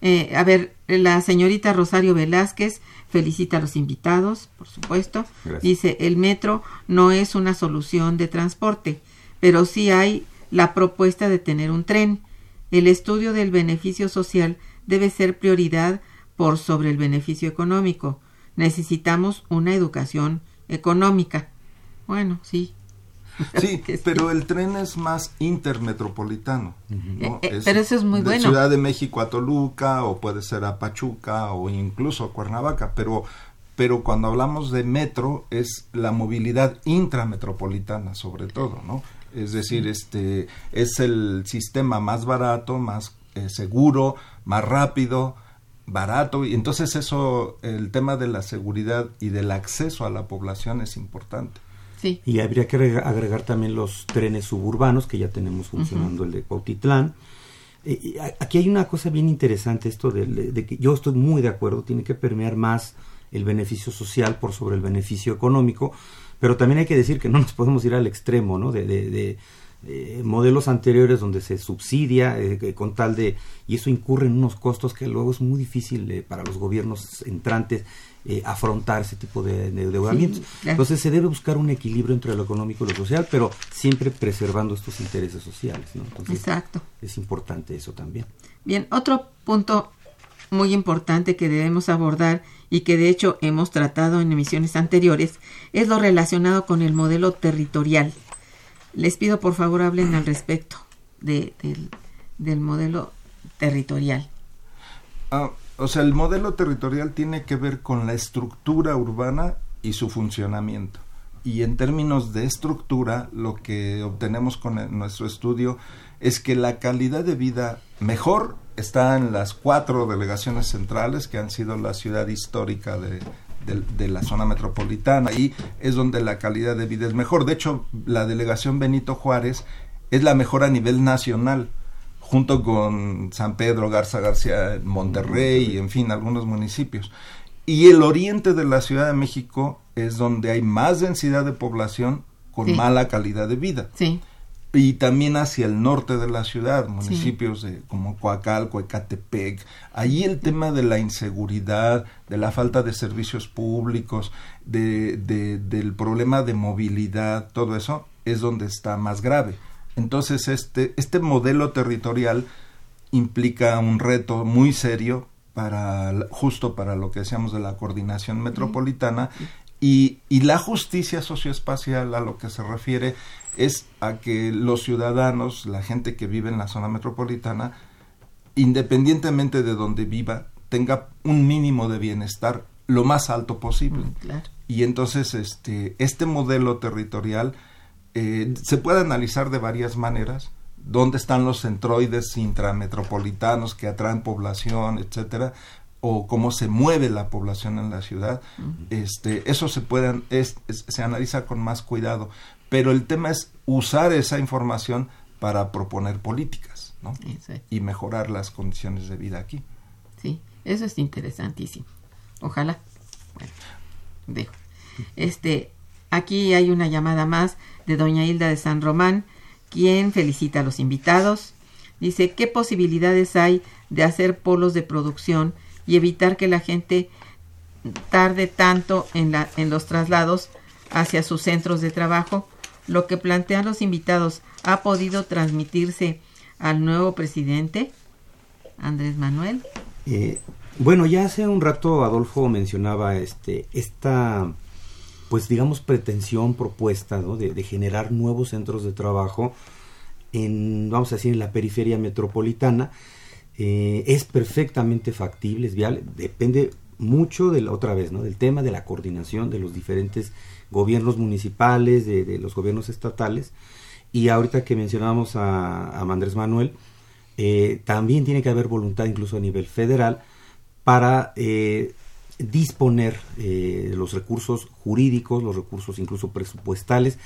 Eh, a ver, la señorita Rosario Velázquez felicita a los invitados, por supuesto. Dice, el metro no es una solución de transporte, pero sí hay la propuesta de tener un tren. El estudio del beneficio social debe ser prioridad por sobre el beneficio económico. Necesitamos una educación económica. Bueno, sí.
Sí, pero el tren es más intermetropolitano.
¿no? Eh, eh, pero eso es muy
de
bueno.
Ciudad de México a Toluca, o puede ser a Pachuca, o incluso a Cuernavaca, pero pero cuando hablamos de metro es la movilidad intrametropolitana sobre todo, ¿no? Es decir, este es el sistema más barato, más eh, seguro, más rápido, barato y entonces eso el tema de la seguridad y del acceso a la población es importante.
Sí. Y habría que agregar también los trenes suburbanos que ya tenemos funcionando el de Cuautitlán. Eh, aquí hay una cosa bien interesante esto de, que yo estoy muy de acuerdo, tiene que permear más el beneficio social por sobre el beneficio económico, pero también hay que decir que no nos podemos ir al extremo, ¿no? De, de, eh, modelos anteriores donde se subsidia eh, con tal de y eso incurre en unos costos que luego es muy difícil eh, para los gobiernos entrantes afrontar ese tipo de endeudamientos. Entonces se debe buscar un equilibrio entre lo económico y lo social, pero siempre preservando estos intereses sociales. ¿no?
Exacto.
Es importante eso también.
Bien, otro punto muy importante que debemos abordar y que de hecho hemos tratado en emisiones anteriores es lo relacionado con el modelo territorial. Les pido por favor hablen al respecto de, del, modelo territorial.
Ah, o sea, el modelo territorial tiene que ver con la estructura urbana y su funcionamiento. Y en términos de estructura, lo que obtenemos con nuestro estudio es que la calidad de vida mejor está en las cuatro delegaciones centrales que han sido la ciudad histórica de, de, la zona metropolitana. y es donde la calidad de vida es mejor. De hecho, la delegación Benito Juárez es la mejor a nivel nacional, junto con San Pedro, Garza García, Monterrey, y en fin, algunos municipios. Y el oriente de la Ciudad de México es donde hay más densidad de población con mala calidad de vida.
Sí
y también hacia el norte de la ciudad, municipios de, como Coacalco, Ecatepec. Allí el tema de la inseguridad, de la falta de servicios públicos, de, del problema de movilidad, todo eso es donde está más grave. Entonces este, este modelo territorial implica un reto muy serio para justo para lo que decíamos de la coordinación metropolitana y, y la justicia socioespacial a lo que se refiere es a que los ciudadanos, la gente que vive en la zona metropolitana, independientemente de donde viva, tenga un mínimo de bienestar lo más alto posible.
Mm,
y entonces este, este modelo territorial eh, se puede analizar de varias maneras. ¿Dónde están los centroides intrametropolitanos que atraen población, etcétera? o cómo se mueve la población en la ciudad, este, eso se puede, se analiza con más cuidado pero el tema es usar esa información para proponer políticas ¿no? y mejorar las condiciones de vida aquí.
Sí, eso es interesantísimo. Ojalá. Bueno, dejo. Este, aquí hay una llamada más de doña Hilda de San Román, quien felicita a los invitados. Dice, ¿qué posibilidades hay de hacer polos de producción y evitar que la gente tarde tanto en, la, en los traslados hacia sus centros de trabajo? Lo que plantean los invitados ha podido transmitirse al nuevo presidente, Andrés Manuel?
Eh, bueno, ya hace un rato Adolfo mencionaba este, esta, pues digamos, pretensión propuesta de, generar nuevos centros de trabajo en, vamos a decir, en la periferia metropolitana. Eh, es perfectamente factible, es viable, depende mucho de otra vez, ¿no? Del tema de la coordinación de los diferentes gobiernos municipales, de, los gobiernos estatales. Y ahorita que mencionábamos a, Andrés Manuel, eh, también tiene que haber voluntad incluso a nivel federal para eh, disponer eh, los recursos jurídicos, los recursos incluso presupuestales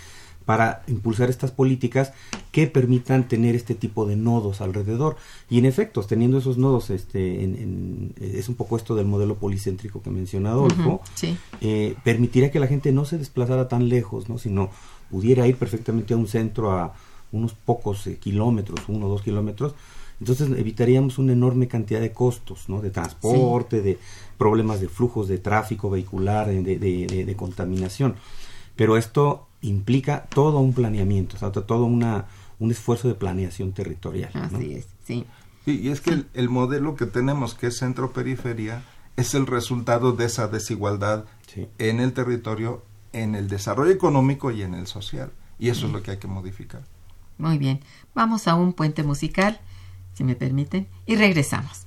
para impulsar estas políticas que permitan tener este tipo de nodos alrededor. Y en efecto, teniendo esos nodos, este, es un poco esto del modelo policéntrico que mencionó Adolfo, eh, permitiría que la gente no se desplazara tan lejos, ¿no? sino pudiera ir perfectamente a un centro a unos pocos eh, kilómetros, uno o dos kilómetros, entonces evitaríamos una enorme cantidad de costos, ¿no? De transporte, de problemas de flujos de tráfico vehicular, de, de contaminación. Pero esto implica todo un planeamiento, o sea, todo una, un esfuerzo de planeación territorial.
Así es, sí.
y es que el, modelo que tenemos, que es centro-periferia, es el resultado de esa desigualdad en el territorio, en el desarrollo económico y en el social. y eso es lo que hay que modificar.
Muy bien, vamos a un puente musical, si me permiten, y regresamos.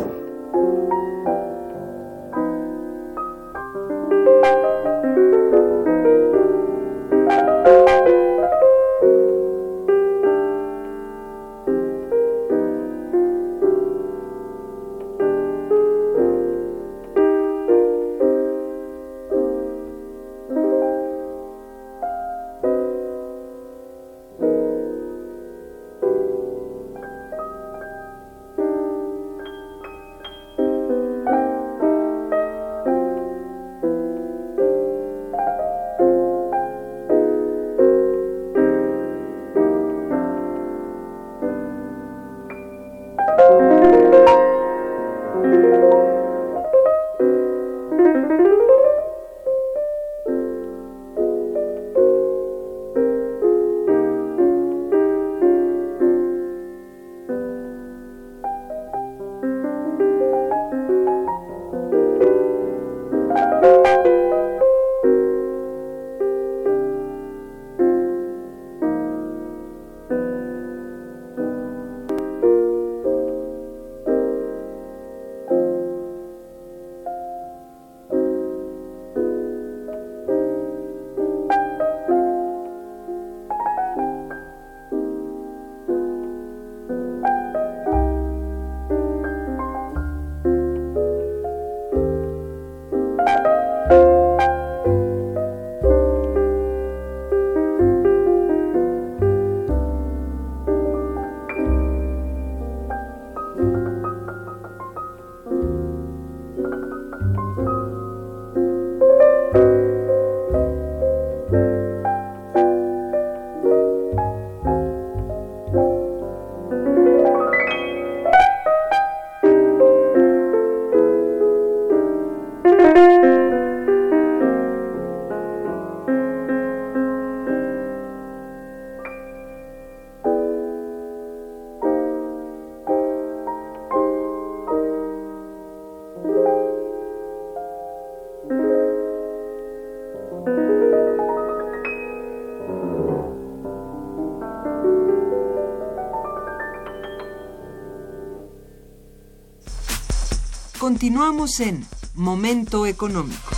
Continuamos en Momento Económico.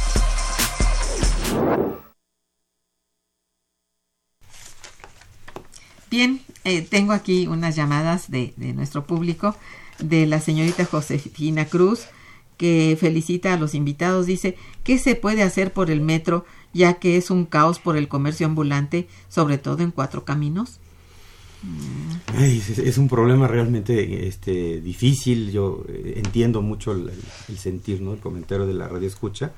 Bien, eh, tengo aquí unas llamadas de, de, nuestro público, de la señorita Josefina Cruz, que felicita a los invitados. Dice, ¿qué se puede hacer por el metro, ya que es un caos por el comercio ambulante, sobre todo en cuatro caminos?
Es, un problema realmente este, difícil. Yo eh, entiendo mucho el, sentir, ¿no? El comentario de la radio escucha.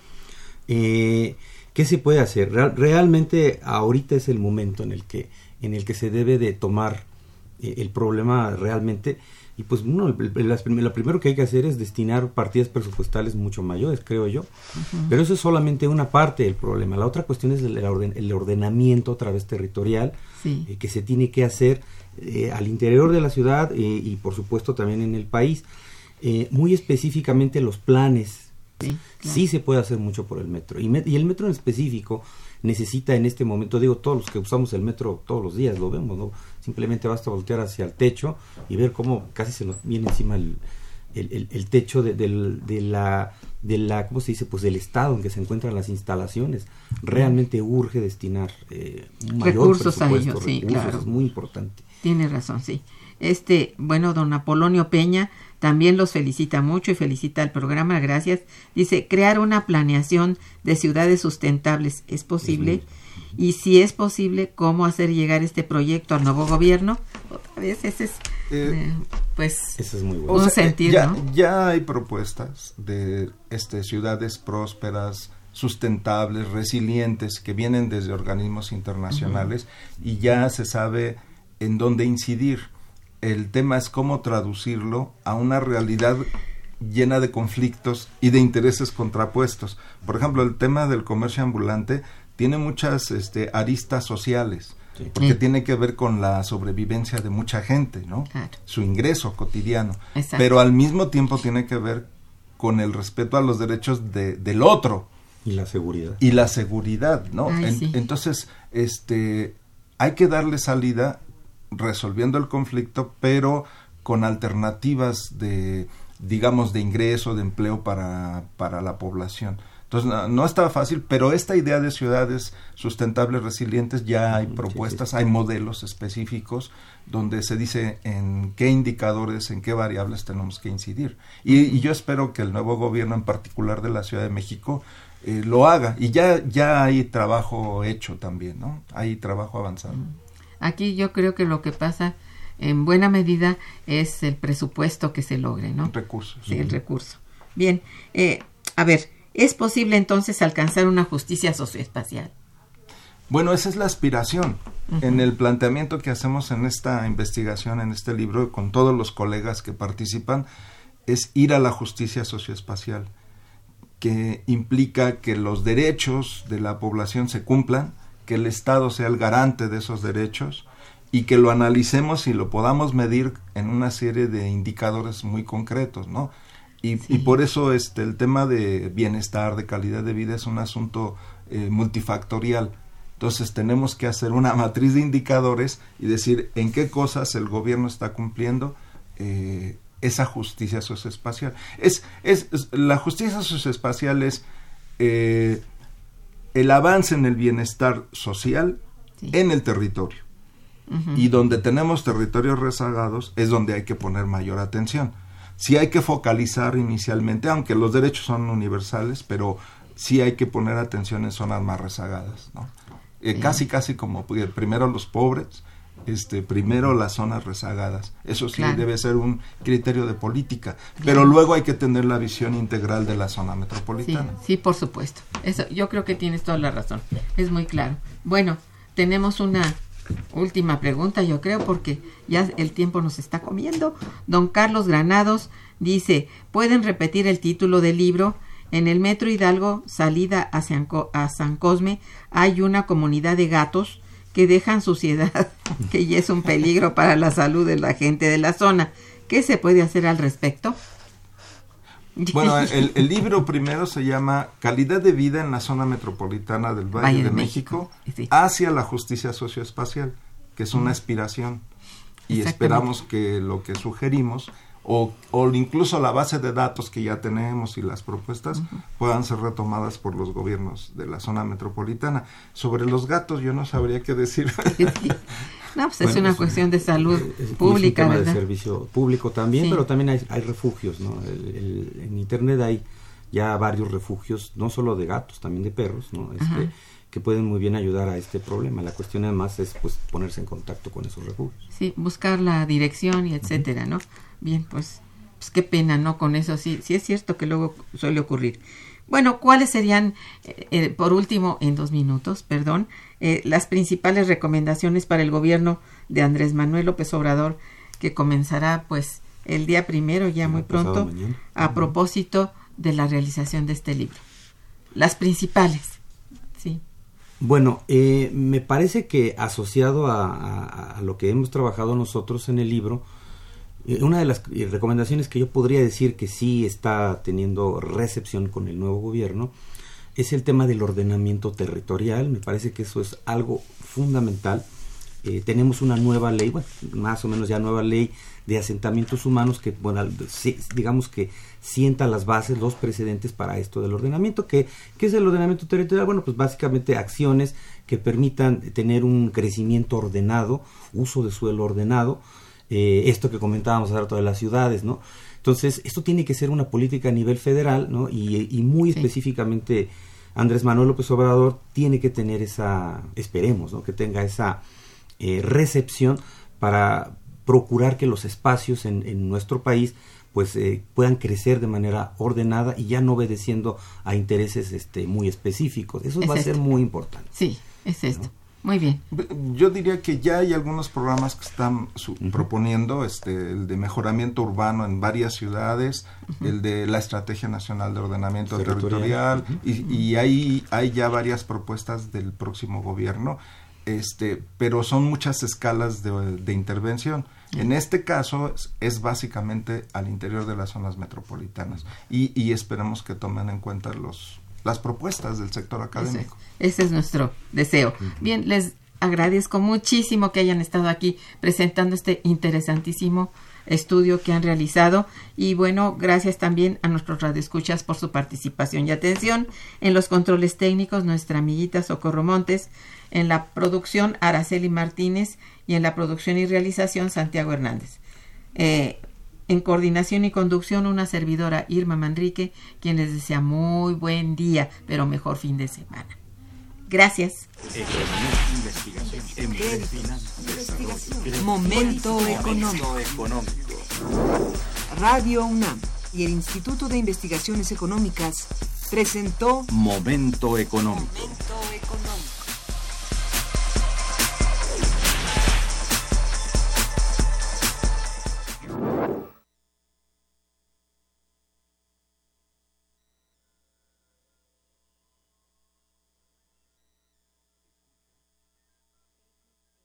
Eh, ¿Qué se puede hacer? realmente ahorita es el momento en el que, en el que se debe de tomar eh, el problema realmente. Y pues uno, lo primero que hay que hacer es destinar partidas presupuestales mucho mayores, creo yo. Pero eso es solamente una parte del problema. La otra cuestión es el, el ordenamiento otra vez territorial que se tiene que hacer eh, al interior de la ciudad eh, y por supuesto también en el país. Eh, muy específicamente los planes. Sí, se puede hacer mucho por el metro. Y, y, el metro en específico necesita en este momento, digo, todos los que usamos el metro todos los días lo vemos, ¿no? Simplemente basta voltear hacia el techo y ver cómo casi se nos viene encima el, el, techo de, de, la, de la, ¿cómo se dice? Pues del estado en que se encuentran las instalaciones. Realmente urge destinar
recursos a ellos, sí, claro.
Es muy importante.
Tiene razón, sí. Este, bueno, don Apolonio Peña también los felicita mucho y felicita al programa, gracias. Dice, crear una planeación de ciudades sustentables es posible. y si es posible, ¿cómo hacer llegar este proyecto al nuevo gobierno? Otra vez, ese es, eh, eh, pues,
es muy
bueno. un sentido,
ya, ya hay propuestas de este, ciudades prósperas, sustentables, resilientes, que vienen desde organismos internacionales y ya se sabe en dónde incidir. El tema es cómo traducirlo a una realidad llena de conflictos y de intereses contrapuestos. Por ejemplo, el tema del comercio ambulante tiene muchas este, aristas sociales, porque tiene que ver con la sobrevivencia de mucha gente, ¿no? Su ingreso cotidiano. Pero al mismo tiempo tiene que ver con el respeto a los derechos de, del otro.
Y la seguridad.
Y la seguridad, ¿no? Entonces, este, hay que darle salida resolviendo el conflicto, pero con alternativas de, digamos, de ingreso, de empleo para, para la población. Entonces, no, no, está fácil, pero esta idea de ciudades sustentables, resilientes, ya hay propuestas, hay modelos específicos donde se dice en qué indicadores, en qué variables tenemos que incidir. Y, yo espero que el nuevo gobierno, en particular de la Ciudad de México, eh, lo haga. Y ya, ya hay trabajo hecho también, ¿no? Hay trabajo avanzado.
Aquí yo creo que lo que pasa en buena medida es el presupuesto que se logre, ¿no?
Recursos.
Sí, el recurso. Bien, eh, a ver, ¿Es posible entonces alcanzar una justicia socioespacial?
Bueno, esa es la aspiración. En el planteamiento que hacemos en esta investigación, en este libro, con todos los colegas que participan, es ir a la justicia socioespacial, que implica que los derechos de la población se cumplan, que el Estado sea el garante de esos derechos y que lo analicemos y lo podamos medir en una serie de indicadores muy concretos, ¿no? Y, por eso este, el tema de bienestar, de calidad de vida es un asunto eh, multifactorial. Entonces tenemos que hacer una matriz de indicadores y decir en qué cosas el gobierno está cumpliendo eh, esa justicia socioespacial. Es, es, la justicia socioespacial es eh, el avance en el bienestar social en el territorio. Y donde tenemos territorios rezagados es donde hay que poner mayor atención sí hay que focalizar inicialmente, aunque los derechos son universales, pero sí hay que poner atención en zonas más rezagadas, ¿no? Eh, casi, casi como pues, primero los pobres, este, primero las zonas rezagadas. Eso sí debe ser un criterio de política, pero luego hay que tener la visión integral de la zona metropolitana.
Sí, sí, por supuesto. Eso, yo creo que tienes toda la razón. Es muy claro. Bueno, tenemos una última pregunta, yo creo, porque ya el tiempo nos está comiendo. Don Carlos Granados dice, ¿pueden repetir el título del libro? En el Metro Hidalgo, salida hacia a San Cosme, hay una comunidad de gatos que dejan suciedad, que ya es un peligro para la salud de la gente de la zona. ¿Qué se puede hacer al respecto?
Bueno, el, libro primero se llama Calidad de vida en la zona metropolitana del Valle, de, México, hacia la justicia socioespacial, que es una aspiración. Y esperamos que lo que sugerimos o, o, incluso la base de datos que ya tenemos y las propuestas puedan ser retomadas por los gobiernos de la zona metropolitana. Sobre los gatos yo no sabría qué decir.
No, pues es una cuestión de salud pública.
de servicio público también, pero también hay, hay refugios, ¿no? en Internet hay ya varios refugios, no solo de gatos, también de perros, ¿no? Este, que pueden muy bien ayudar a este problema. La cuestión además es pues ponerse en contacto con esos refugios.
Sí, buscar la dirección y etcétera, ¿no? Bien, pues, pues qué pena, ¿no? Con eso sí, sí es cierto que luego suele ocurrir. Bueno, ¿cuáles serían, eh, eh, por último, en dos minutos, perdón, eh, las principales recomendaciones para el gobierno de Andrés Manuel López Obrador, que comenzará, pues, el día primero, ya muy pronto, a propósito de la realización de este libro? Las principales.
Bueno, me parece que asociado a, lo que hemos trabajado nosotros en el libro, eh, una de las eh, recomendaciones que yo podría decir que sí está teniendo recepción con el nuevo gobierno es el tema del ordenamiento territorial. Me parece que eso es algo fundamental. Eh, tenemos una nueva ley, bueno, más o menos ya nueva ley de asentamientos humanos que, bueno, digamos que sienta las bases, los precedentes para esto del ordenamiento. ¿Qué, ¿Qué es el ordenamiento territorial? Bueno, pues básicamente acciones que permitan tener un crecimiento ordenado, uso de suelo ordenado, eh, esto que comentábamos hace rato de las ciudades, ¿no? Entonces, esto tiene que ser una política a nivel federal, ¿no? Y, muy específicamente, Andrés Manuel López Obrador tiene que tener esa, esperemos, ¿no? Que tenga esa eh, recepción para procurar que los espacios en, nuestro país pues eh, puedan crecer de manera ordenada y ya no obedeciendo a intereses este muy específicos. Eso va a ser muy importante.
Sí, es esto. Muy bien.
Yo diría que ya hay algunos programas que están proponiendo, este, el de mejoramiento urbano en varias ciudades, el de la Estrategia Nacional de Ordenamiento Territorial, y, y hay, hay ya varias propuestas del próximo gobierno, este, pero son muchas escalas de, intervención. En este caso es, básicamente al interior de las zonas metropolitanas. Y, y esperemos que tomen en cuenta los las propuestas del sector académico.
Ese, es nuestro deseo. Bien, les agradezco muchísimo que hayan estado aquí presentando este interesantísimo estudio que han realizado. Y bueno, gracias también a nuestros radioescuchas por su participación y atención. En los controles técnicos nuestra amiguita Socorro Montes, en la producción Araceli Martínez y en la producción y realización Santiago Hernández. Eh, en coordinación y conducción, una servidora Irma Manrique, quien les desea muy buen día, pero mejor fin de semana. Gracias.
Momento económico. Radio UNAM y el Instituto de Investigaciones Económicas presentó
Momento económico. Momento económico.